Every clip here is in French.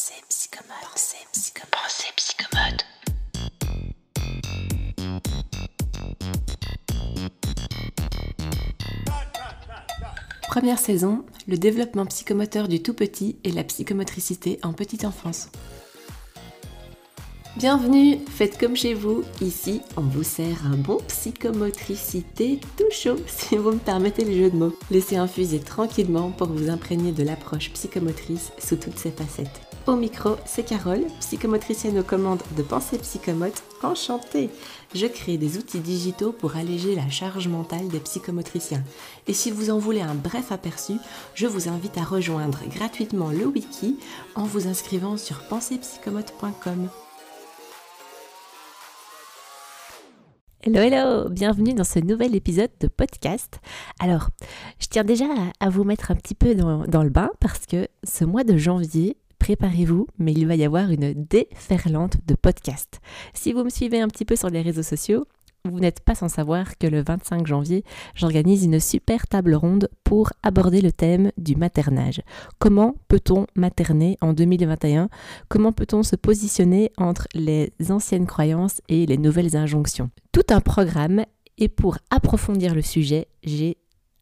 Pensée psychomote. Pensée psychomote. Pensée psychomote. Première saison, le développement psychomoteur du tout petit et la psychomotricité en petite enfance. Bienvenue, faites comme chez vous. Ici, on vous sert un bon psychomotricité tout chaud, si vous me permettez le jeu de mots. Laissez infuser tranquillement pour vous imprégner de l'approche psychomotrice sous toutes ses facettes. Au micro, c'est Carole, psychomotricienne aux commandes de Pensée Psychomote. Enchantée Je crée des outils digitaux pour alléger la charge mentale des psychomotriciens. Et si vous en voulez un bref aperçu, je vous invite à rejoindre gratuitement le wiki en vous inscrivant sur pensepsychomote.com. Hello, hello, bienvenue dans ce nouvel épisode de podcast. Alors, je tiens déjà à, vous mettre un petit peu dans, le bain parce que ce mois de janvier, préparez-vous, mais il va y avoir une déferlante de podcasts. Si vous me suivez un petit peu sur les réseaux sociaux, vous n'êtes pas sans savoir que le 25 janvier, j'organise une super table ronde pour aborder le thème du maternage. Comment peut-on materner en 2021 Comment peut-on se positionner entre les anciennes croyances et les nouvelles injonctions? Tout un programme et pour approfondir le sujet, j'ai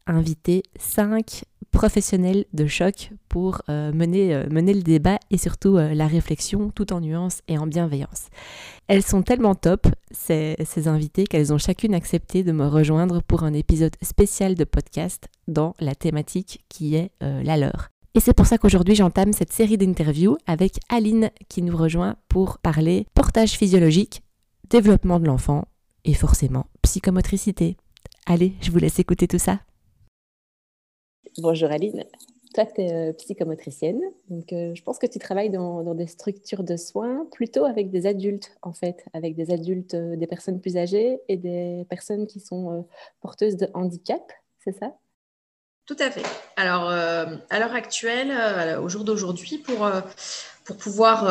invité cinq professionnels de choc pour euh, mener, euh, mener le débat et surtout euh, la réflexion tout en nuance et en bienveillance. Elles sont tellement top, ces, ces invitées, qu'elles ont chacune accepté de me rejoindre pour un épisode spécial de podcast dans la thématique qui est la leur. Et c'est pour ça qu'aujourd'hui j'entame cette série d'interviews avec Aline qui nous rejoint pour parler portage physiologique, développement de l'enfant et forcément psychomotricité. Allez, je vous laisse écouter tout ça. Bonjour Aline. Toi, tu es euh, psychomotricienne. Donc, euh, je pense que tu travailles dans, des structures de soins plutôt avec des adultes, en fait, avec des adultes, euh, des personnes plus âgées et des personnes qui sont porteuses de handicap, c'est ça? Tout à fait. Alors, à l'heure actuelle, au jour d'aujourd'hui, pour, pour pouvoir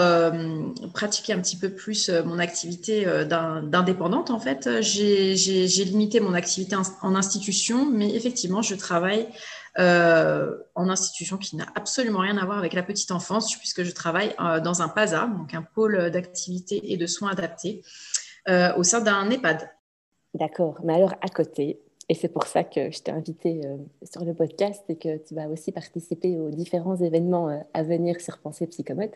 pratiquer un petit peu plus mon activité d'indépendante, en fait, j'ai limité mon activité en institution, mais effectivement, je travaille euh, en institution qui n'a absolument rien à voir avec la petite enfance, puisque je travaille euh, dans un PASA, donc un pôle d'activité et de soins adaptés, euh, au sein d'un EHPAD. D'accord, mais alors à côté, et c'est pour ça que je t'ai invité sur le podcast et que tu vas aussi participer aux différents événements à venir sur Pensée Psychomote.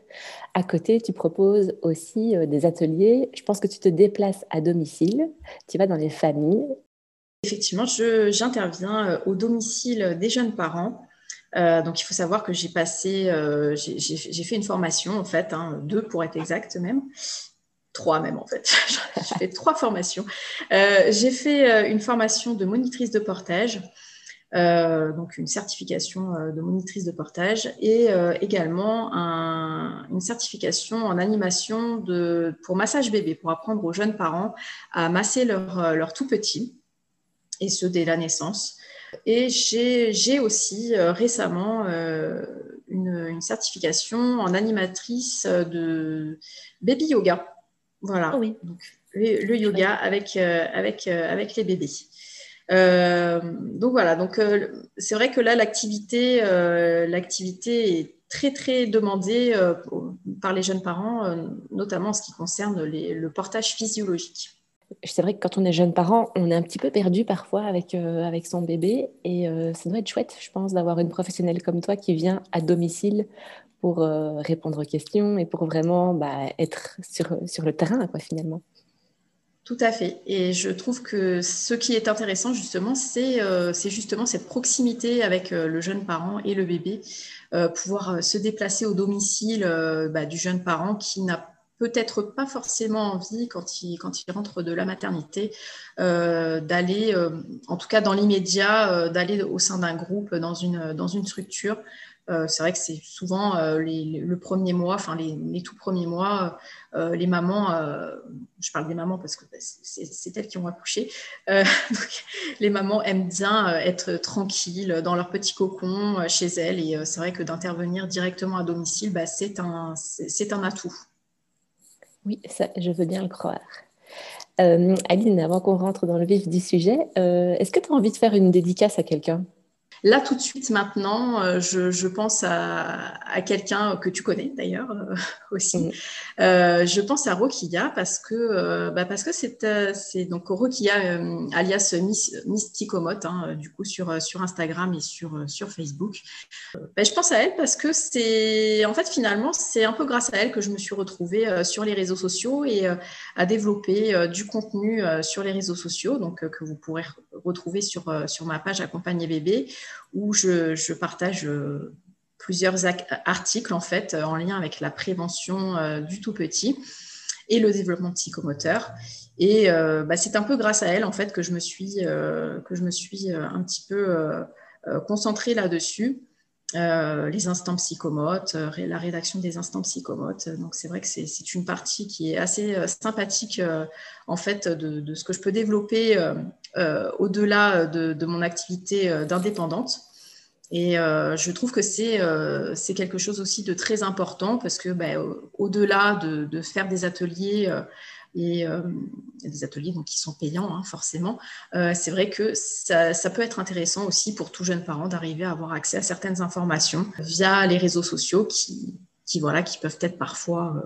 À côté, tu proposes aussi des ateliers. Je pense que tu te déplaces à domicile, tu vas dans les familles Effectivement, j'interviens euh, au domicile des jeunes parents. Euh, donc, il faut savoir que j'ai passé, euh, j'ai fait une formation, en fait, hein, deux pour être exact même, trois même en fait. j'ai fait trois formations. j'ai fait une formation de monitrice de portage, donc une certification de monitrice de portage, et également une certification en animation de, pour massage bébé, pour apprendre aux jeunes parents à masser leur, leur tout petit et ce dès la naissance. Et j'ai aussi euh, récemment euh, une, certification en animatrice de baby yoga. Voilà. Ah oui. Donc, le, yoga avec, euh, avec, avec les bébés. donc voilà, donc c'est vrai que là l'activité, l'activité est très très demandée par les jeunes parents, notamment en ce qui concerne le portage physiologique c'est vrai que quand on est jeune parent, on est un petit peu perdu parfois avec, euh, avec son bébé. Et euh, ça doit être chouette, je pense, d'avoir une professionnelle comme toi qui vient à domicile pour euh, répondre aux questions et pour vraiment bah, être sur, sur le terrain, quoi, finalement. Tout à fait. Et je trouve que ce qui est intéressant, justement, c'est justement cette proximité avec le jeune parent et le bébé, pouvoir se déplacer au domicile bah, du jeune parent qui n'a peut-être pas forcément envie, quand il, quand il rentre de la maternité, euh, d'aller, euh, en tout cas dans l'immédiat, euh, d'aller au sein d'un groupe, dans une, dans une structure. c'est vrai que c'est souvent le premier mois, enfin les, tout premiers mois, les mamans, je parle des mamans parce que bah, c'est elles qui ont accouché, les mamans aiment bien être tranquilles dans leur petit cocon chez elles et c'est vrai que d'intervenir directement à domicile, bah, c'est un, un atout. Oui, ça, je veux bien le croire. Euh, Aline, avant qu'on rentre dans le vif du sujet, euh, est-ce que tu as envie de faire une dédicace à quelqu'un? Là, tout de suite, maintenant, euh, je, pense à, quelqu'un que tu connais d'ailleurs euh, aussi. Euh, je pense à Rokia parce que bah, parce que c'est donc Rokia alias Miss, hein, du coup sur, sur Instagram et sur, sur Facebook. Bah, je pense à elle parce que c'est en fait finalement c'est un peu grâce à elle que je me suis retrouvée sur les réseaux sociaux et à développer du contenu sur les réseaux sociaux donc que vous pourrez retrouver sur, sur ma page Accompagner bébé où je, partage euh, plusieurs articles en fait en lien avec la prévention euh, du tout petit et le développement psychomoteur. Et euh, bah, c'est un peu grâce à elle en fait que je me suis, que je me suis un petit peu concentrée là-dessus. Les instants psychomotes, la rédaction des instants psychomotes. Donc c'est vrai que c'est une partie qui est assez sympathique en fait de, ce que je peux développer euh, au-delà de, mon activité euh, d'indépendante. Et euh, je trouve que c'est quelque chose aussi de très important parce que ben, au-delà de, faire des ateliers et des ateliers donc, qui sont payants hein, forcément, c'est vrai que ça, peut être intéressant aussi pour tout jeune parent d'arriver à avoir accès à certaines informations via les réseaux sociaux qui, qui, voilà, qui peuvent être parfois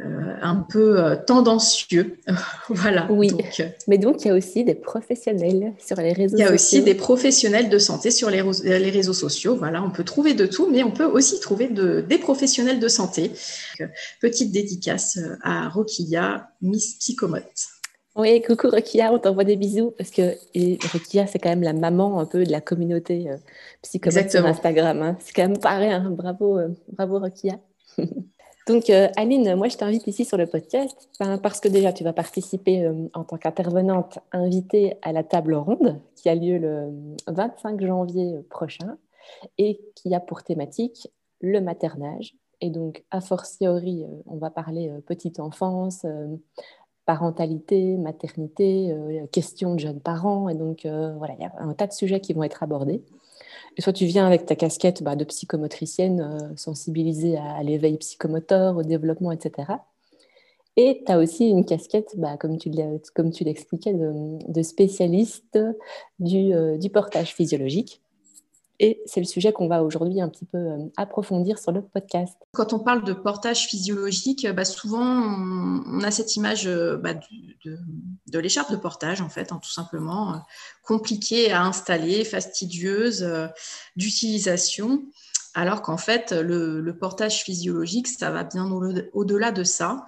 euh, un peu euh, tendancieux. voilà. Oui. Euh, Mais donc, il y a aussi des professionnels sur les réseaux sociaux. Il y a aussi des professionnels de santé sur les, les, réseaux sociaux. Voilà, on peut trouver de tout, mais on peut aussi trouver de, des professionnels de santé. petite dédicace à Rokia, Miss Psychomote. Oui, coucou Rokia, on t'envoie des bisous parce que Rokia, c'est quand même la maman un peu de la communauté psychomote sur Instagram. Hein. C'est quand même pareil, hein. bravo, bravo Rokia. Donc, euh, Aline, moi, je t'invite ici sur le podcast parce que déjà, tu vas participer euh, en tant qu'intervenante invitée à la table ronde qui a lieu le 25 janvier prochain et qui a pour thématique le maternage. Et donc, a fortiori, euh, on va parler petite enfance, parentalité, maternité, questions de jeunes parents. Et donc, voilà, il y a un tas de sujets qui vont être abordés soit tu viens avec ta casquette bah, de psychomotricienne, euh, sensibilisée à, l'éveil psychomoteur, au développement, etc. Et tu as aussi une casquette, bah, comme tu l'expliquais, de, spécialiste euh, du portage physiologique. Et c'est le sujet qu'on va aujourd'hui un petit peu euh, approfondir sur le podcast. Quand on parle de portage physiologique, bah souvent on, a cette image euh, bah, de, l'écharpe de portage, en fait, hein, tout simplement, euh, compliquée à installer, fastidieuse d'utilisation. Alors qu'en fait, le, portage physiologique, ça va bien au-delà de ça.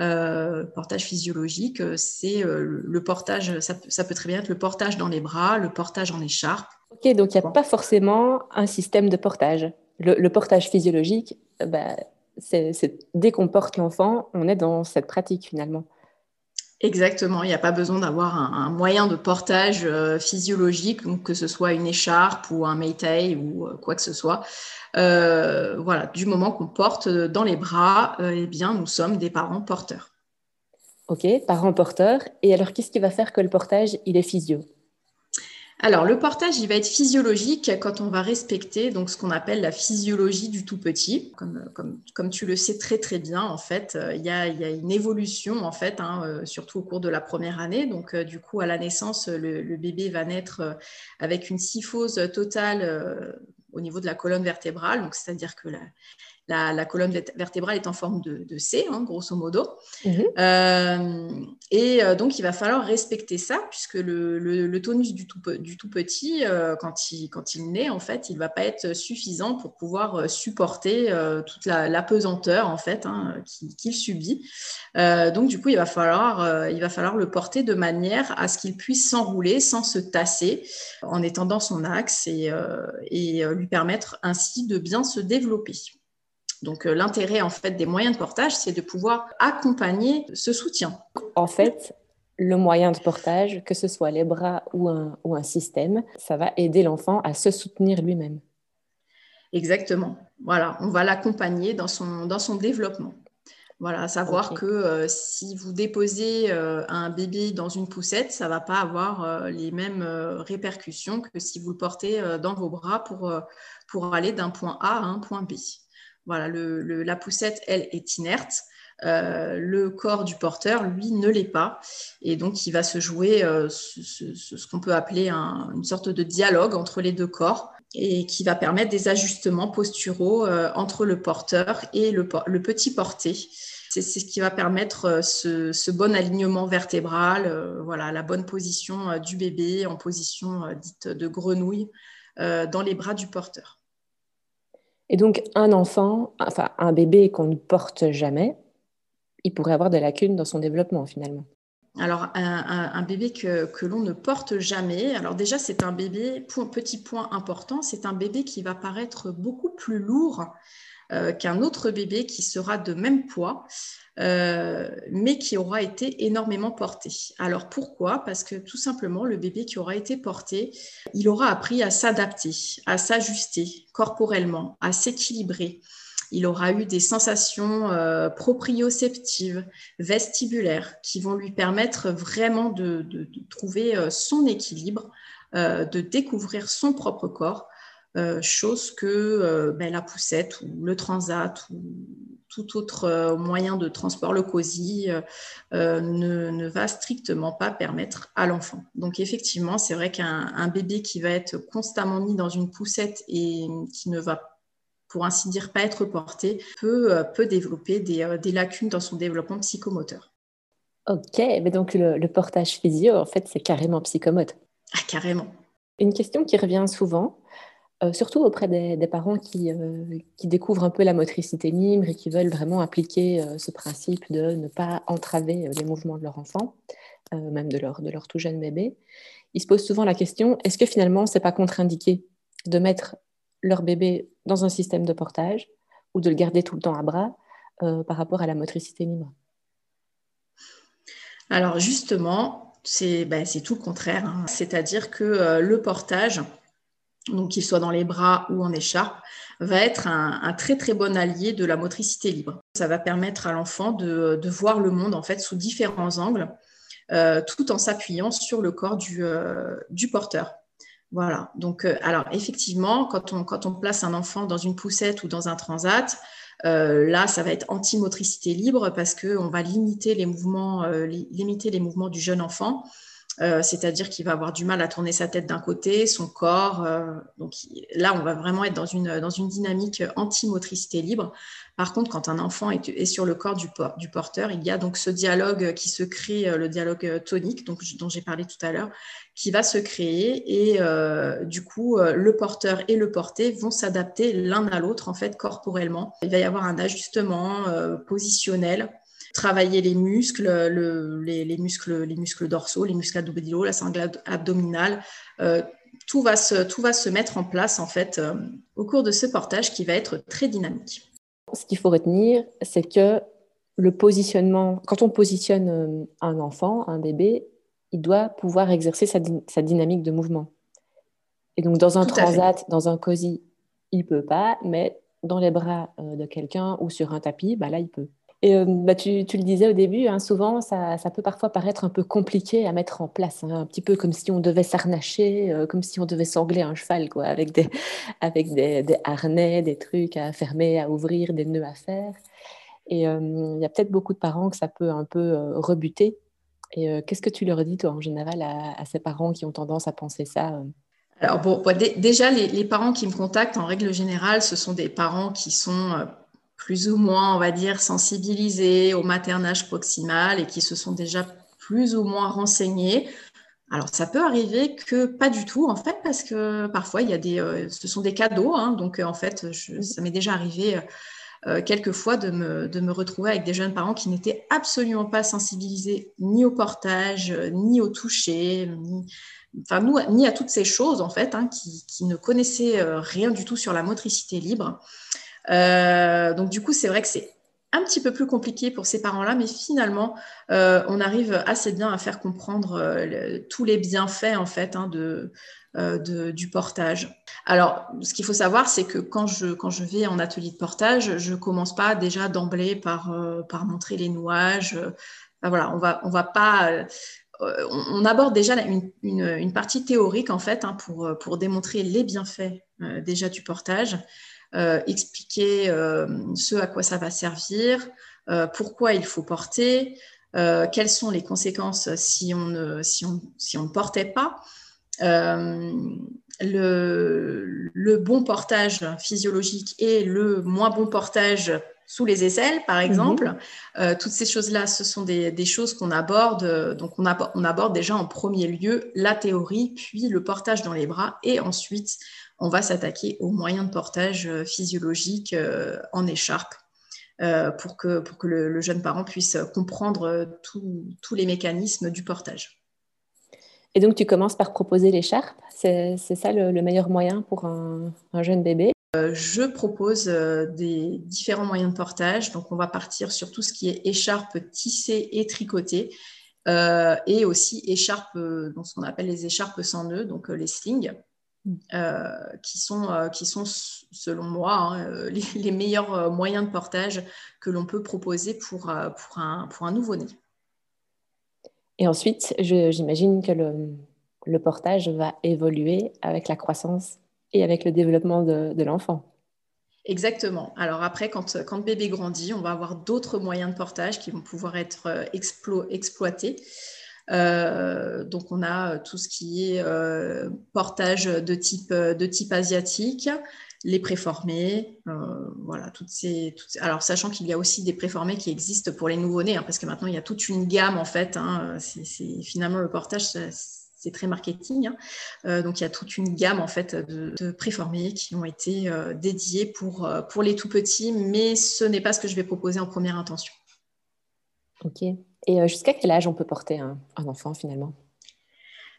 Euh, portage physiologique, c'est le portage, ça, peut très bien être le portage dans les bras, le portage en écharpe, Ok, donc il n'y a pas forcément un système de portage. Le, portage physiologique, bah, c'est dès qu'on porte l'enfant, on est dans cette pratique finalement. Exactement, il n'y a pas besoin d'avoir un, moyen de portage euh, physiologique, que ce soit une écharpe ou un meitei ou euh, quoi que ce soit. Euh, voilà, du moment qu'on porte dans les bras, eh bien, nous sommes des parents porteurs. Ok, parents porteurs. Et alors, qu'est-ce qui va faire que le portage, il est physio? Alors, le portage, il va être physiologique quand on va respecter donc, ce qu'on appelle la physiologie du tout petit. Comme, tu le sais très très bien, en fait, euh, il y, a, une évolution, en fait, hein, euh, surtout au cours de la première année. Donc, euh, du coup, à la naissance, le, bébé va naître avec une syphose totale au niveau de la colonne vertébrale. Donc, c'est-à-dire que la, la, colonne vertébrale est en forme de, C, hein, grosso modo. Mhm. Euh, et euh, donc, il va falloir respecter ça, puisque le, tonus du tout, du tout petit, euh, quand, il, quand il naît, en fait, il ne va pas être suffisant pour pouvoir supporter toute la, pesanteur, en fait, hein, qu'il subit. donc, du coup, il va, falloir, il va falloir le porter de manière à ce qu'il puisse s'enrouler sans se tasser, en étendant son axe et, et lui permettre ainsi de bien se développer. Donc euh, l'intérêt en fait des moyens de portage, c'est de pouvoir accompagner ce soutien. En fait, le moyen de portage, que ce soit les bras ou un, ou un système, ça va aider l'enfant à se soutenir lui-même. Exactement. Voilà, on va l'accompagner dans son, dans son développement. Voilà, savoir que euh, si vous déposez euh, un bébé dans une poussette, ça ne va pas avoir les mêmes répercussions que si vous le portez dans vos bras pour, pour aller d'un point A à un point B. Voilà, la poussette, elle, est inerte. le corps du porteur, lui, ne l'est pas. Et donc, il va se jouer ce, qu'on peut appeler une sorte de dialogue entre les deux corps et qui va permettre des ajustements posturaux entre le porteur et le, petit porté. C'est ce qui va permettre euh, ce, bon alignement vertébral, euh, voilà, la bonne position euh, du bébé en position dite de grenouille dans les bras du porteur. Et donc, un enfant, enfin un bébé qu'on ne porte jamais, il pourrait avoir des lacunes dans son développement finalement. Alors, un, bébé que, que l'on ne porte jamais, alors déjà, c'est un bébé, petit point important, c'est un bébé qui va paraître beaucoup plus lourd euh, qu'un autre bébé qui sera de même poids, euh, mais qui aura été énormément porté. Alors pourquoi? Parce que tout simplement, le bébé qui aura été porté, il aura appris à s'adapter, à s'ajuster corporellement, à s'équilibrer. Il aura eu des sensations euh, proprioceptives, vestibulaires, qui vont lui permettre vraiment de trouver son équilibre, de découvrir son propre corps chose que euh, ben, la poussette ou le transat ou tout autre euh, moyen de transport, le COSI, ne, va strictement pas permettre à l'enfant. Donc effectivement, c'est vrai qu'un bébé qui va être constamment mis dans une poussette et qui ne va pour ainsi dire pas être porté, peut, peut développer des, des, lacunes dans son développement psychomoteur. Ok, mais donc le, le portage physio, en fait, c'est carrément psychomote. Ah, carrément. Une question qui revient souvent, euh, surtout auprès des, parents euh, qui, découvrent un peu la motricité libre et qui veulent vraiment appliquer euh, ce principe de ne pas entraver les mouvements de leur enfant, même de leur, de leur tout jeune bébé. Ils se posent souvent la question, est-ce que finalement, ce n'est pas contre-indiqué de mettre leur bébé dans un système de portage ou de le garder tout le temps à bras par rapport à la motricité libre? Alors justement, c'est ben, tout le contraire. Hein. C'est-à-dire que le portage, donc qu'il soit dans les bras ou en écharpe, va être un, très très bon allié de la motricité libre. Ça va permettre à l'enfant de, voir le monde en fait sous différents angles, euh, tout en s'appuyant sur le corps du, euh, porteur. Voilà. Donc, euh, alors effectivement, quand on, place un enfant dans une poussette ou dans un transat, là, ça va être anti-motricité libre parce qu'on va limiter les mouvements du jeune enfant. Euh, c'est-à-dire qu'il va avoir du mal à tourner sa tête d'un côté, son corps. Euh, donc là, on va vraiment être dans une, dans une dynamique anti-motricité libre. Par contre, quand un enfant est, sur le corps du, porteur, il y a donc ce dialogue qui se crée, euh, le dialogue tonique donc, dont j'ai parlé tout à l'heure, qui va se créer et du coup, le porteur et le porté vont s'adapter l'un à l'autre en fait corporellement. Il va y avoir un ajustement positionnel travailler les muscles, les, muscles, les muscles dorsaux, les muscles abdominaux, la sangle abdominale. Euh, tout, va se, tout va se mettre en place en fait euh, au cours de ce portage qui va être très dynamique. Ce qu'il faut retenir, c'est que le positionnement, quand on positionne euh, un enfant, un bébé, il doit pouvoir exercer sa, dynamique de mouvement. Et donc dans un transat, dans un cosy, il peut pas, mais dans les bras de quelqu'un ou sur un tapis, bah là, il peut. Et euh, bah, tu, le disais au début, hein, souvent, ça, peut parfois paraître un peu compliqué à mettre en place, hein, un petit peu comme si on devait s'arnacher, euh, comme si on devait sangler un cheval, quoi, avec, des, harnais, des trucs à fermer, à ouvrir, des nœuds à faire. Et euh, il y a peut-être beaucoup de parents que ça peut un peu rebuter. Et qu'est-ce que tu leur dis, toi, en général, à, ces parents qui ont tendance à penser ça alors bon, déjà, les, parents qui me contactent, en règle générale, ce sont des parents qui sont plus ou moins, on va dire, sensibilisés au maternage proximal et qui se sont déjà plus ou moins renseignés. Alors, ça peut arriver que pas du tout, en fait, parce que parfois, il y a des, euh, ce sont des cadeaux. Hein, donc, euh, en fait, ça m'est déjà arrivé euh, quelquefois de me, de me, retrouver avec des jeunes parents qui n'étaient absolument pas sensibilisés ni au portage, ni au toucher, ni, enfin, nous, ni à toutes ces choses, en fait, hein, qui, qui, ne connaissaient rien du tout sur la motricité libre. Euh, donc du coup, c'est vrai que c'est un petit peu plus compliqué pour ces parents-là, mais finalement, euh, on arrive assez bien à faire comprendre euh, tous les bienfaits en fait hein, de, du portage. Alors, ce qu'il faut savoir, c'est que quand je, quand je vais en atelier de portage, je commence pas déjà d'emblée par, par montrer les nouages. voilà, on va, on va pas on aborde déjà une, une, partie théorique en fait hein, pour, pour démontrer les bienfaits déjà du portage. Expliquer ce à quoi ça va servir, pourquoi il faut porter, quelles sont les conséquences si on ne, si on, si on ne portait pas. Le, le, bon portage physiologique et le moins bon portage sous les aisselles, par mhm. exemple. Euh, toutes ces choses-là, ce sont des, choses qu'on aborde. Donc, on, on, aborde déjà en premier lieu la théorie, puis le portage dans les bras, et ensuite, on va s'attaquer aux moyens de portage euh, physiologique euh, en écharpe. pour que, pour que le, jeune parent puisse comprendre tous les mécanismes du portage. Et donc, tu commences par proposer l'écharpe. C'est ça le, meilleur moyen pour un jeune bébé? euh, je propose euh, des différents moyens de portage. Donc, on va partir sur tout ce qui est écharpe tissée et tricotée. Euh, et aussi écharpe, donc ce qu'on appelle les écharpes sans nœud, donc les slings, qui, sont, qui sont, selon moi, hein, les, meilleurs moyens de portage que l'on peut proposer pour, pour un, pour un nouveau-né. Et ensuite, j'imagine que le portage va évoluer avec la croissance et avec le développement de, l'enfant. Exactement. Alors après, quand, quand bébé grandit, on va avoir d'autres moyens de portage qui vont pouvoir être euh, exploités. Euh, donc on a tout ce qui est euh, portage de type, de type asiatique, les préformés, voilà, toutes ces, Alors sachant qu'il y a aussi des préformés qui existent pour les nouveau-nés, hein, parce que maintenant il y a toute une gamme en fait. Hein, c'est, finalement le portage, c'est très marketing. Hein. Euh, donc il y a toute une gamme en fait de, préformés qui ont été euh, dédiés pour, euh, pour les tout petits, mais ce n'est pas ce que je vais proposer en première intention. Ok. Et jusqu'à quel âge on peut porter un enfant finalement?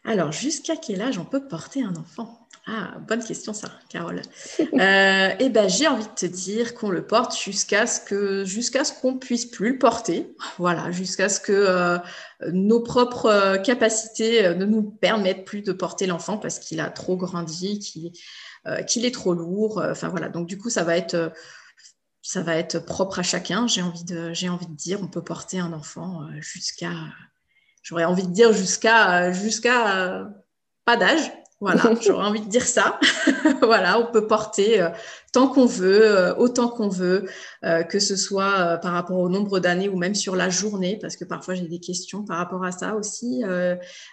Alors jusqu'à quel âge on peut porter un enfant? Ah, bonne question ça, Carole. euh, eh ben, j'ai envie de te dire qu'on le porte jusqu'à ce que jusqu'à ce qu'on puisse plus le porter. Voilà, jusqu'à ce que euh, nos propres euh, capacités ne nous permettent plus de porter l'enfant parce qu'il a trop grandi, qu'il est trop lourd. Enfin voilà, donc du coup ça va être ça va être propre à chacun. J'ai envie de j'ai envie de dire on peut porter un enfant jusqu'à j'aurais envie de dire jusqu'à jusqu'à pas d'âge voilà, j'aurais envie de dire ça. voilà, on peut porter euh, tant qu'on veut, euh, autant qu'on veut, euh, que ce soit par rapport au nombre d'années ou même sur la journée, parce que parfois j'ai des questions par rapport à ça aussi.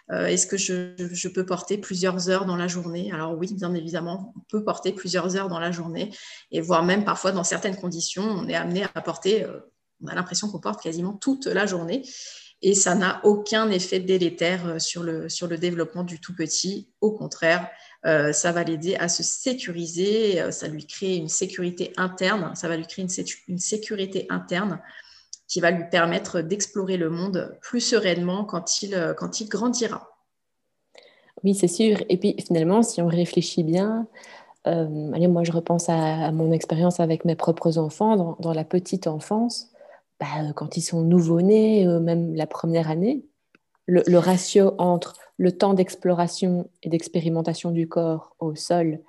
Est-ce que je, peux porter plusieurs heures dans la journée? Alors oui, bien évidemment, on peut porter plusieurs heures dans la journée, et voire même parfois dans certaines conditions, on est amené à porter, on a l'impression qu'on porte quasiment toute la journée et ça n'a aucun effet délétère euh, sur le, sur le développement du tout petit. Au contraire, euh, ça va l'aider à se sécuriser, euh, ça lui crée une sécurité interne, ça va lui créer une, sécurité interne qui va lui permettre d'explorer le monde plus sereinement quand il, quand il grandira. Oui, c'est sûr. Et puis finalement, si on réfléchit bien, allez, moi je repense à, mon expérience avec mes propres enfants dans la petite enfance. Bah, euh, quand ils sont nouveau-nés, euh, même la première année, le, ratio entre le temps d'exploration et d'expérimentation du corps au sol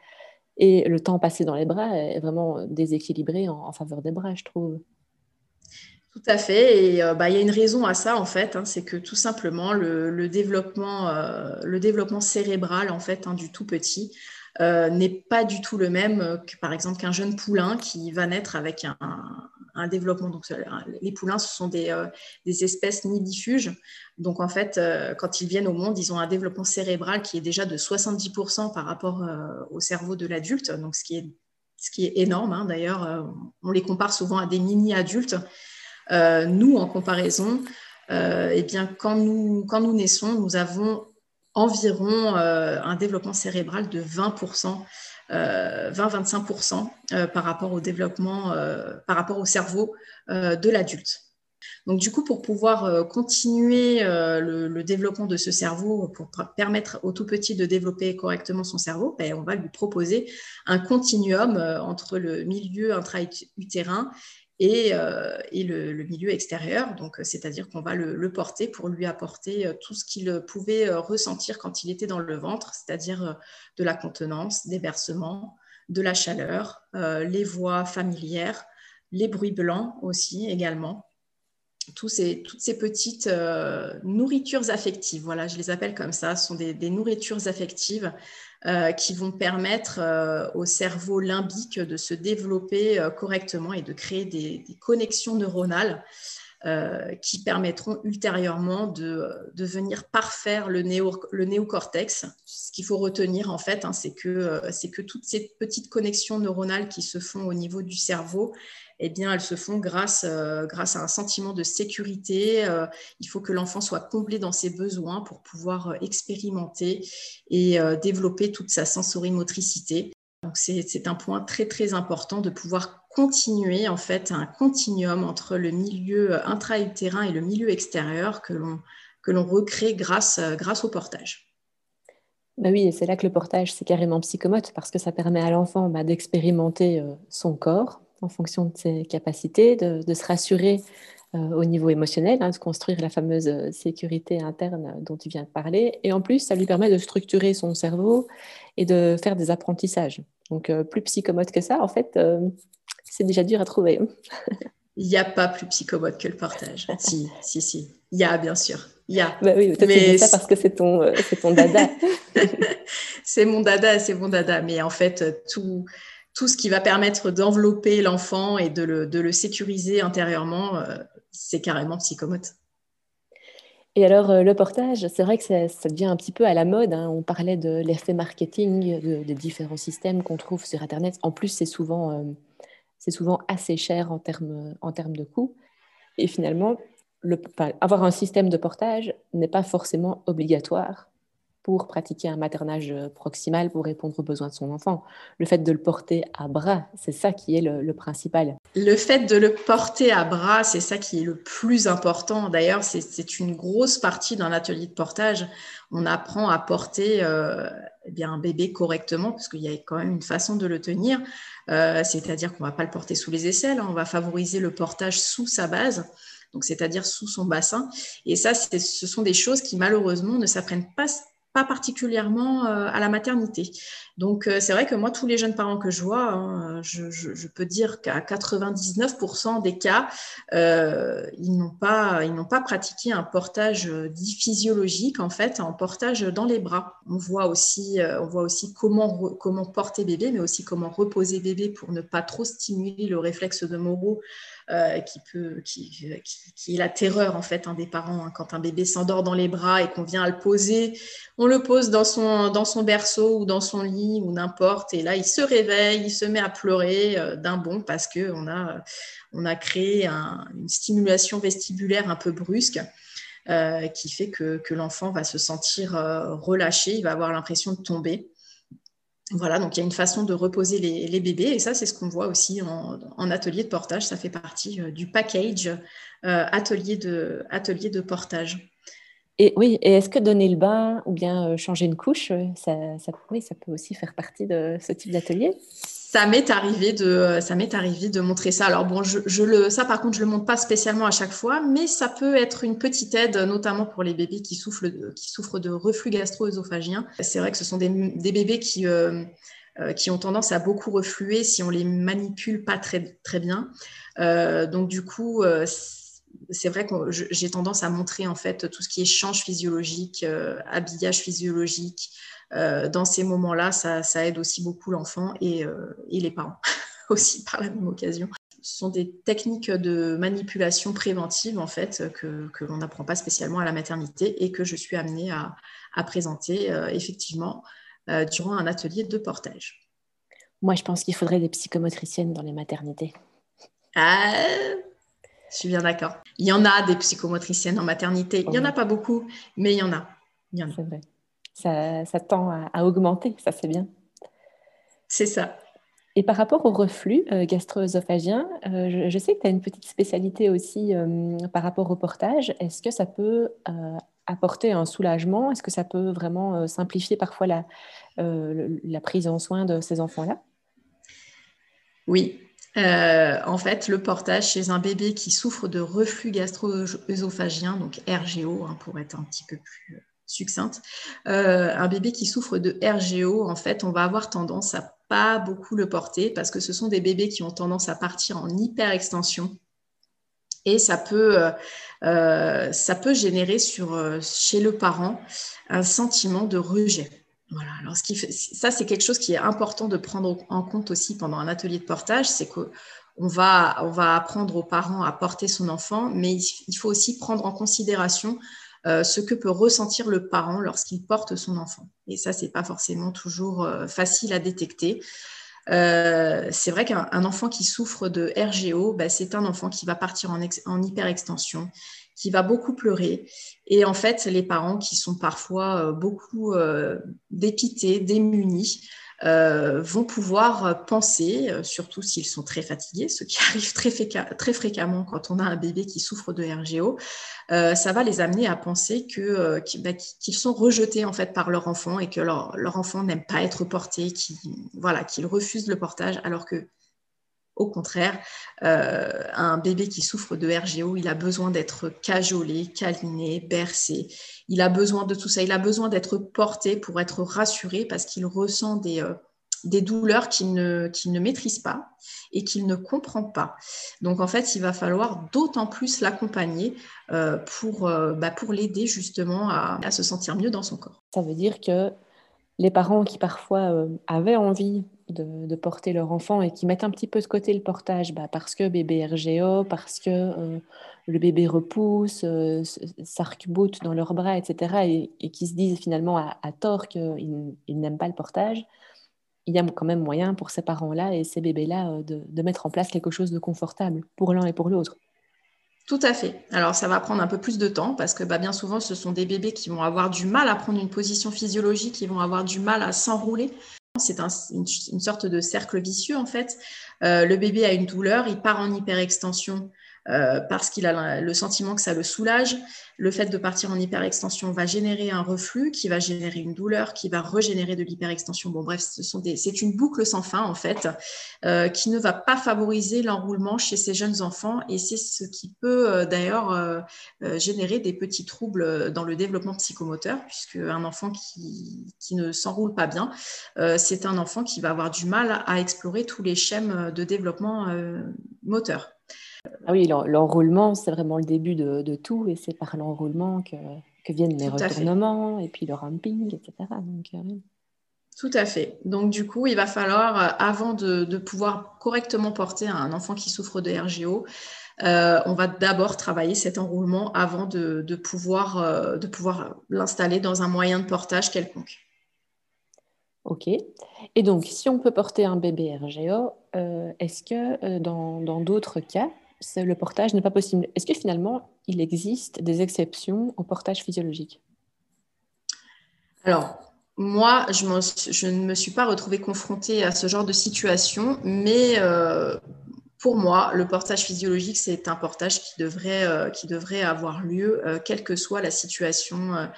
et le temps passé dans les bras est vraiment déséquilibré en, faveur des bras, je trouve. Tout à fait. Et euh, bah, il y a une raison à ça, en fait. Hein, c'est que tout simplement, le, développement, cérébral, en fait, hein, du tout petit, n'est pas du tout le même que, par exemple, qu'un jeune poulain qui va naître avec un, un développement. Donc, les poulains, ce sont des, euh, espèces nidifuges. Donc, en fait, euh, quand ils viennent au monde, ils ont un développement cérébral qui est déjà de 70% par rapport euh, au cerveau de l'adulte. Donc, ce qui est, ce qui est énorme. Hein. D'ailleurs, on les compare souvent à des mini-adultes. nous, en comparaison, eh bien, quand nous, quand nous naissons, nous avons environ un développement cérébral de 20%. 20-25% euh, par rapport au développement, euh, par rapport au cerveau euh, de l'adulte. Donc du coup, pour pouvoir continuer le, développement de ce cerveau, pour permettre au tout petit de développer correctement son cerveau, ben, on va lui proposer un continuum entre le milieu intra-utérin et, euh, le, milieu extérieur. Donc, euh, c'est-à-dire qu'on va le, porter pour lui apporter euh, tout ce qu'il pouvait ressentir quand il était dans le ventre, c'est-à-dire de la contenance, des bercements, de la chaleur, les voix familières, les bruits blancs aussi également. Toutes ces petites euh, nourritures affectives, voilà, je les appelle comme ça, ce sont des, nourritures affectives euh, qui vont permettre euh, au cerveau limbique de se développer correctement et de créer des, connexions neuronales qui permettront ultérieurement de, venir parfaire le, néocortex. Ce qu'il faut retenir, en fait, hein, c'est que, c'est que toutes ces petites connexions neuronales qui se font au niveau du cerveau, eh bien, elles se font grâce, euh, grâce à un sentiment de sécurité. Euh, il faut que l'enfant soit comblé dans ses besoins pour pouvoir euh, expérimenter et développer toute sa sensorimotricité. Donc, c'est un point très, très important de pouvoir continuer en fait un continuum entre le milieu intra-utérin et le milieu extérieur que l'on recrée grâce, grâce au portage. Bah oui, c'est là que le portage, c'est carrément psychomote parce que ça permet à l'enfant bah, d'expérimenter son corps, en fonction de ses capacités, de, se rassurer euh, au niveau émotionnel, hein, de construire la fameuse euh, sécurité interne dont tu viens de parler. Et en plus, ça lui permet de structurer son cerveau et de faire des apprentissages. Donc, euh, plus psychomote que ça, en fait, c'est déjà dur à trouver. Il n'y a pas plus psychomote que le partage. si, si, si. Il y a, bien sûr. Il y a. Bah oui, toi, mais... tu dis ça parce que c'est ton, c'est ton dada. c'est mon dada, c'est mon dada. Mais en fait, tout, tout ce qui va permettre d'envelopper l'enfant et de le, sécuriser intérieurement, euh, c'est carrément psychomote. Et alors, euh, le portage, c'est vrai que ça, devient un petit peu à la mode. Hein. On parlait de l'effet marketing, des différents systèmes qu'on trouve sur Internet. En plus, c'est souvent, euh, assez cher en termes, de coûts. Et finalement, le, avoir un système de portage n'est pas forcément obligatoire pour pratiquer un maternage euh, proximal pour répondre aux besoins de son enfant. Le fait de le porter à bras, c'est ça qui est le, principal. Le fait de le porter à bras, c'est ça qui est le plus important. D'ailleurs, c'est une grosse partie d'un atelier de portage. On apprend à porter euh, eh bien, un bébé correctement, parce qu'il y a quand même une façon de le tenir. Euh, c'est-à-dire qu'on ne va pas le porter sous les aisselles, hein. on va favoriser le portage sous sa base c'est-à-dire sous son bassin. Et ça, ce sont des choses qui malheureusement ne s'apprennent pas pas particulièrement euh, à la maternité. Donc, euh, c'est vrai que moi, tous les jeunes parents que je vois, hein, je, peux dire qu'à 99% des cas, euh, ils n'ont pas, pas pratiqué un portage dit physiologique, en fait, en portage dans les bras. On voit aussi, on voit aussi comment, comment porter bébé, mais aussi comment reposer bébé pour ne pas trop stimuler le réflexe de Moreau euh, qui, peut, qui, qui, est la terreur en fait un des parents. Hein. quand un bébé s'endort dans les bras et qu'on vient à le poser, on le pose dans son, berceau ou dans son lit ou n'importe. Et là, il se réveille, il se met à pleurer euh, d'un bond parce qu'on a, on a créé une stimulation vestibulaire un peu brusque. Euh, qui fait que l'enfant va se sentir relâché, il va avoir l'impression de tomber. Voilà, donc il y a une façon de reposer les, bébés et ça, c'est ce qu'on voit aussi en, atelier de portage. Ça fait partie euh, du package euh, atelier, de, portage. Et oui, et est-ce que donner le bain ou bien euh, changer une couche, ça, ça, ça peut aussi faire partie de ce type d'atelier? Ça m'est arrivé de ça m'est arrivé de montrer ça. Alors bon, ça par contre je le montre pas spécialement à chaque fois, mais ça peut être une petite aide, notamment pour les bébés qui souffrent qui souffrent de reflux gastro-œsophagien. C'est vrai que ce sont des, bébés qui euh, euh, qui ont tendance à beaucoup refluer si on les manipule pas très très bien. Euh, donc du coup c'est vrai que j'ai tendance à montrer en fait tout ce qui est change physiologique, habillage physiologique, dans ces moments-là, ça, aide aussi beaucoup l'enfant et, euh, les parents aussi par la même occasion. Ce sont des techniques de manipulation préventive en fait que, l'on n'apprend pas spécialement à la maternité et que je suis amenée à, présenter euh, effectivement durant un atelier de portage. Moi, je pense qu'il faudrait des psychomotriciennes dans les maternités. Ah, je suis bien d'accord. Il y en a des psychomotriciennes en maternité. Il n'y en a pas beaucoup, mais il y en a. Il y en a. Ça, tend à, augmenter, ça c'est bien. C'est ça. Et par rapport au reflux euh, gastro-œsophagien, euh, je, sais que tu as une petite spécialité aussi euh, par rapport au portage. Est-ce que ça peut apporter un soulagement? Est-ce que ça peut vraiment simplifier parfois la, la prise en soin de ces enfants-là? Oui. en fait, le portage chez un bébé qui souffre de reflux gastro-œsophagien, donc RGO, hein, pour être un petit peu plus succincte. Euh, un bébé qui souffre de RGO, en fait, on va avoir tendance à pas beaucoup le porter parce que ce sont des bébés qui ont tendance à partir en hyperextension. Et ça peut, ça peut générer sur, chez le parent un sentiment de rejet. Voilà. Alors, ce qui ça, c'est quelque chose qui est important de prendre en compte aussi pendant un atelier de portage, c'est qu'on va, on va apprendre aux parents à porter son enfant, mais il faut aussi prendre en considération euh, ce que peut ressentir le parent lorsqu'il porte son enfant. Et ça, c'est pas forcément toujours euh, facile à détecter. Euh, c'est vrai qu'un enfant qui souffre de RGO, bah, c'est un enfant qui va partir en, en hyperextension, qui va beaucoup pleurer. Et en fait, les parents qui sont parfois beaucoup euh, dépités, démunis, vont pouvoir penser, surtout s'ils sont très fatigués, ce qui arrive très, fréquemment quand on a un bébé qui souffre de RGO, ça va les amener à penser bah, qu'ils sont rejetés en fait par leur enfant et que leur, enfant n'aime pas être porté, qu'ils voilà, qu'ils refusent le portage, alors que au contraire, euh, un bébé qui souffre de RGO, il a besoin d'être cajolé, câliné, bercé. Il a besoin de tout ça. Il a besoin d'être porté pour être rassuré parce qu'il ressent des, euh, des douleurs qu'il ne, ne maîtrise pas et qu'il ne comprend pas. Donc en fait, il va falloir d'autant plus l'accompagner euh, pour, bah, pour l'aider justement à, à se sentir mieux dans son corps. Ça veut dire que les parents qui parfois avaient envie de, porter leur enfant et qui mettent un petit peu de côté le portage bah, parce que bébé RGO, parce que euh, le bébé repousse, euh, s'arc-boute dans leurs bras, etc. Et, qui se disent finalement à, tort qu'ils n'aiment pas le portage, il y a quand même moyen pour ces parents-là et ces bébés-là euh, de, mettre en place quelque chose de confortable pour l'un et pour l'autre. Tout à fait. Alors, ça va prendre un peu plus de temps parce que bah, bien souvent, ce sont des bébés qui vont avoir du mal à prendre une position physiologique, qui vont avoir du mal à s'enrouler. C'est une, sorte de cercle vicieux en fait. Euh, le bébé a une douleur, il part en hyperextension euh, parce qu'il a le sentiment que ça le soulage. Le fait de partir en hyperextension va générer un reflux qui va générer une douleur, qui va régénérer de l'hyperextension. Bon, bref, c'est une boucle sans fin, en fait, euh, qui ne va pas favoriser l'enroulement chez ces jeunes enfants. Et c'est ce qui peut euh, d'ailleurs générer des petits troubles dans le développement psychomoteur, puisque un enfant qui, qui ne s'enroule pas bien, c'est un enfant qui va avoir du mal à explorer tous les schèmes de développement moteur. Ah oui, l'enroulement, c'est vraiment le début de, tout, et c'est par l'enroulement que, viennent les retournements, et puis le ramping, etc. Euh, tout à fait. Donc, du coup, il va falloir, euh, avant de, pouvoir correctement porter un enfant qui souffre de RGO, euh, on va d'abord travailler cet enroulement avant de, pouvoir, pouvoir l'installer dans un moyen de portage quelconque. Ok. Et donc, si on peut porter un bébé RGO, est-ce que dans d'autres cas, le portage n'est pas possible. Est-ce que finalement, il existe des exceptions au portage physiologique? Alors, moi, je, ne me suis pas retrouvée confrontée à ce genre de situation, mais euh, pour moi, le portage physiologique, c'est un portage qui devrait, euh, avoir lieu, euh, quelle que soit la situation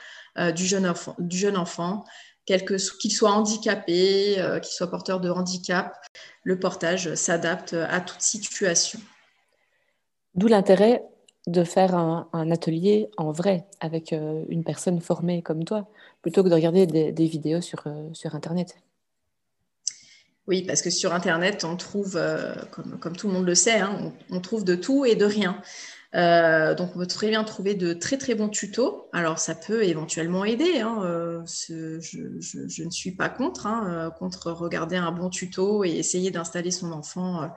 du, jeune enfant, du jeune enfant, qu'il soit handicapé, qu'il soit porteur de handicap. Le portage s'adapte à toute situation. D'où l'intérêt de faire un, atelier en vrai avec euh, une personne formée comme toi, plutôt que de regarder des, vidéos sur, euh, sur Internet. Oui, parce que sur Internet, on trouve, euh, comme, tout le monde le sait, hein, on, trouve de tout et de rien. donc, on peut très bien trouver de très très bons tutos. Alors, ça peut éventuellement aider. Hein, je, ne suis pas contre, hein, contre regarder un bon tuto et essayer d'installer son enfant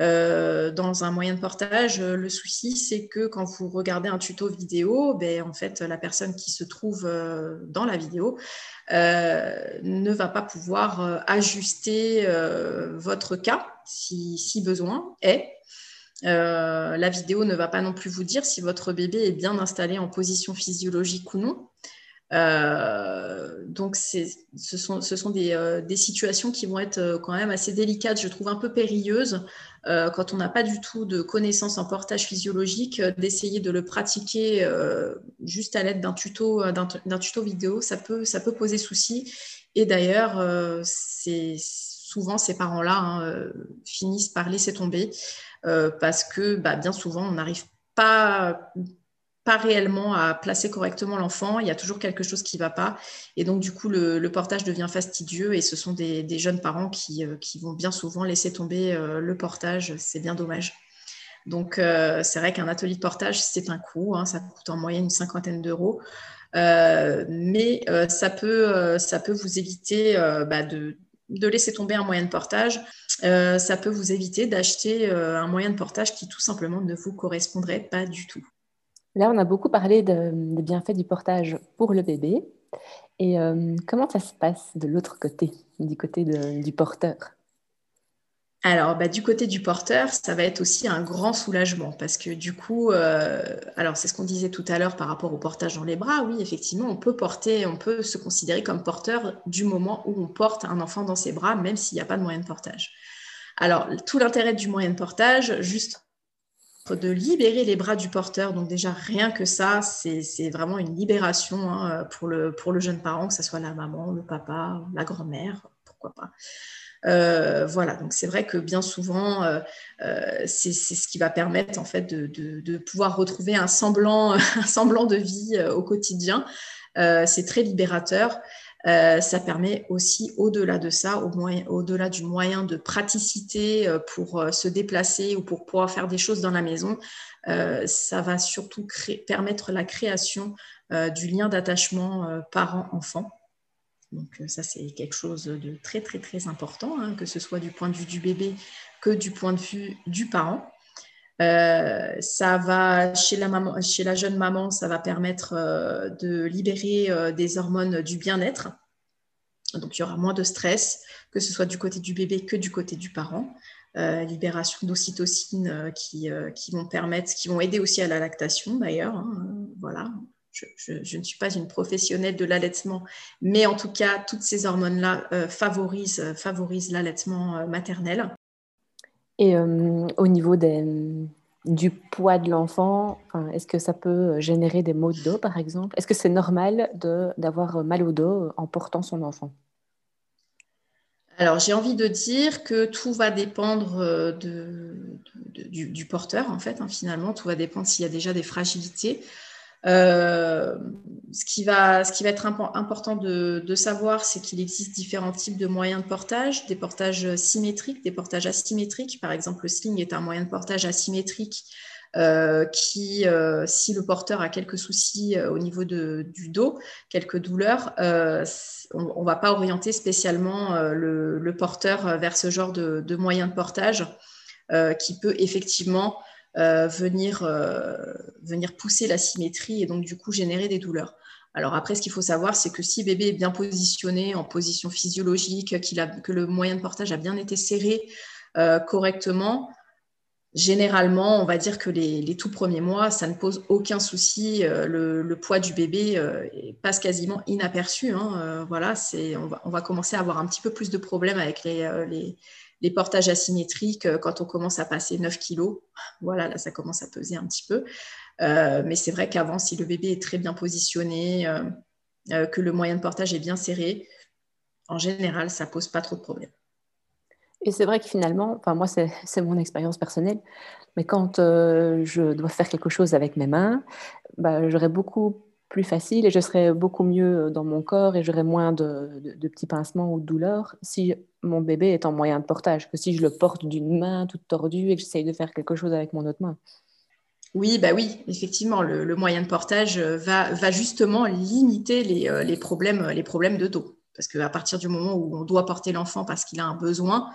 euh, dans un moyen de portage, euh, le souci, c'est que quand vous regardez un tuto vidéo, ben, en fait, la personne qui se trouve euh, dans la vidéo ne va pas pouvoir ajuster votre cas si, si, besoin est. la vidéo ne va pas non plus vous dire si votre bébé est bien installé en position physiologique ou non. Euh, donc, ce sont, euh, des, situations qui vont être euh, quand même assez délicates, je trouve un peu périlleuses, quand on n'a pas du tout de connaissances en portage physiologique, d'essayer de le pratiquer juste à l'aide d'un tuto, vidéo, ça peut, poser souci. Et d'ailleurs, souvent ces parents-là hein, finissent par laisser tomber parce que bah, bien souvent, on n'arrive pas pas réellement à placer correctement l'enfant, il y a toujours quelque chose qui ne va pas. Et donc, du coup, le, portage devient fastidieux et ce sont des, jeunes parents qui, euh, qui, vont bien souvent laisser tomber euh, le portage. C'est bien dommage. Donc, c'est vrai qu'un atelier de portage, c'est un coût. Hein, ça coûte en moyenne une cinquantaine d'euros. mais ça, peut, ça peut vous éviter bah, de, laisser tomber un moyen de portage. ça peut vous éviter d'acheter un moyen de portage qui tout simplement ne vous correspondrait pas du tout. Là, on a beaucoup parlé des bienfaits du portage pour le bébé. Et euh, comment ça se passe de l'autre côté, du côté du porteur? Alors, bah, du côté du porteur, ça va être aussi un grand soulagement parce que du coup, euh, alors c'est ce qu'on disait tout à l'heure par rapport au portage dans les bras. Oui, effectivement, on peut porter, on peut se considérer comme porteur du moment où on porte un enfant dans ses bras, même s'il n'y a pas de moyen de portage. Alors, tout l'intérêt du moyen de portage, juste de libérer les bras du porteur. Donc déjà, rien que ça, c'est vraiment une libération hein, pour, le, pour le jeune parent, que ce soit la maman, le papa, la grand-mère, pourquoi pas. Euh, voilà, donc c'est vrai que bien souvent, euh, euh, c'est ce qui va permettre en fait de, de, pouvoir retrouver un semblant, un semblant de vie au quotidien. c'est très libérateur. Euh, ça permet aussi, au-delà de ça, au-delà du moyen de praticité euh, pour euh, se déplacer ou pour pouvoir faire des choses dans la maison, ça va surtout permettre la création du lien d'attachement parent-enfant. Donc ça, c'est quelque chose de très, très, très important, hein, que ce soit du point de vue du bébé que du point de vue du parent. Euh, ça va chez la, jeune maman, ça va permettre euh, de libérer euh, des hormones du bien-être. Donc il y aura moins de stress, que ce soit du côté du bébé que du côté du parent. libération d'ocytocine qui, qui, vont permettre, qui vont aider aussi à la lactation d'ailleurs. Hein, voilà. Je, je, ne suis pas une professionnelle de l'allaitement, mais en tout cas, toutes ces hormones-là favorisent, favorisent l'allaitement maternel. Et euh, au niveau du poids de l'enfant, est-ce que ça peut générer des maux de dos, par exemple? Est-ce que c'est normal d'avoir mal au dos en portant son enfant? Alors, j'ai envie de dire que tout va dépendre euh, du, porteur, en fait, hein, finalement. Tout va dépendre s'il y a déjà des fragilités. Euh, ce, qui va, être important de, savoir, c'est qu'il existe différents types de moyens de portage, des portages symétriques, des portages asymétriques. Par exemple, le sling est un moyen de portage asymétrique euh, qui, euh, si le porteur a quelques soucis au niveau du dos, quelques douleurs, on ne va pas orienter spécialement le, porteur vers ce genre de, de moyen de portage qui peut effectivement venir, euh, venir pousser la symétrie et donc du coup générer des douleurs. Alors après, ce qu'il faut savoir, c'est que si bébé est bien positionné, en position physiologique, a, que le moyen de portage a bien été serré euh, correctement, généralement, on va dire que les, tout premiers mois, ça ne pose aucun souci. le, poids du bébé passe quasiment inaperçu. Hein. voilà, on va, on, va, commencer à avoir un petit peu plus de problèmes avec les, les portages asymétriques, euh, quand on commence à passer 9 kilos, voilà, là, ça commence à peser un petit peu. Euh, mais c'est vrai qu'avant, si le bébé est très bien positionné, euh, que le moyen de portage est bien serré, en général, ça pose pas trop de problèmes. Et c'est vrai que finalement, enfin moi c'est mon expérience personnelle, mais quand je dois faire quelque chose avec mes mains, bah, j'aurais beaucoup plus facile et je serais beaucoup mieux euh, dans mon corps et j'aurais moins de, petits pincements ou de douleurs si mon bébé est en moyen de portage que si je le porte d'une main toute tordue et que j'essaye de faire quelque chose avec mon autre main. Oui, bah oui, effectivement, le, moyen de portage euh, va, va justement limiter les, euh, les, problèmes, les problèmes de dos. Parce qu'à partir du moment où on doit porter l'enfant parce qu'il a un besoin,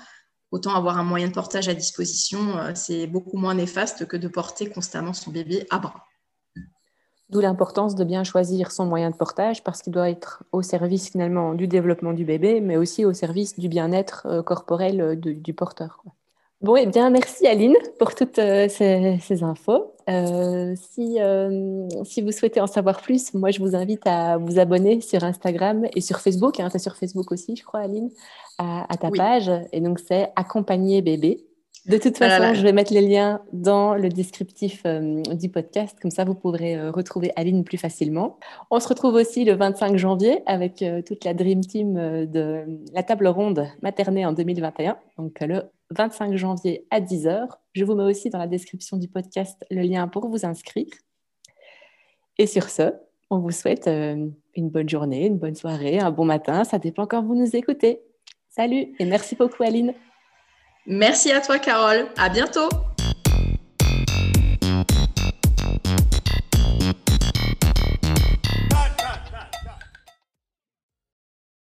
autant avoir un moyen de portage à disposition, c'est beaucoup moins néfaste que de porter constamment son bébé à bras. D'où l'importance de bien choisir son moyen de portage parce qu'il doit être au service finalement du développement du bébé, mais aussi au service du bien-être euh, corporel euh, du porteur. Bon, et eh bien, merci Aline pour toutes euh, ces, infos. si, si vous souhaitez en savoir plus, moi, je vous invite à vous abonner sur Instagram et sur Facebook. Hein, tu sur Facebook aussi, je crois, Aline, à, ta page. Et donc, c'est Accompagner bébé. De toute façon, je vais mettre les liens dans le descriptif euh, du podcast, comme ça vous pourrez euh, retrouver Aline plus facilement. On se retrouve aussi le 25 janvier avec euh, toute la Dream Team de la table ronde maternée en 2021, donc le 25 janvier à 10h. Je vous mets aussi dans la description du podcast le lien pour vous inscrire. Et sur ce, on vous souhaite une bonne journée, une bonne soirée, un bon matin, ça dépend quand vous nous écoutez. Salut et merci beaucoup Aline. Merci à toi, Carole. À bientôt.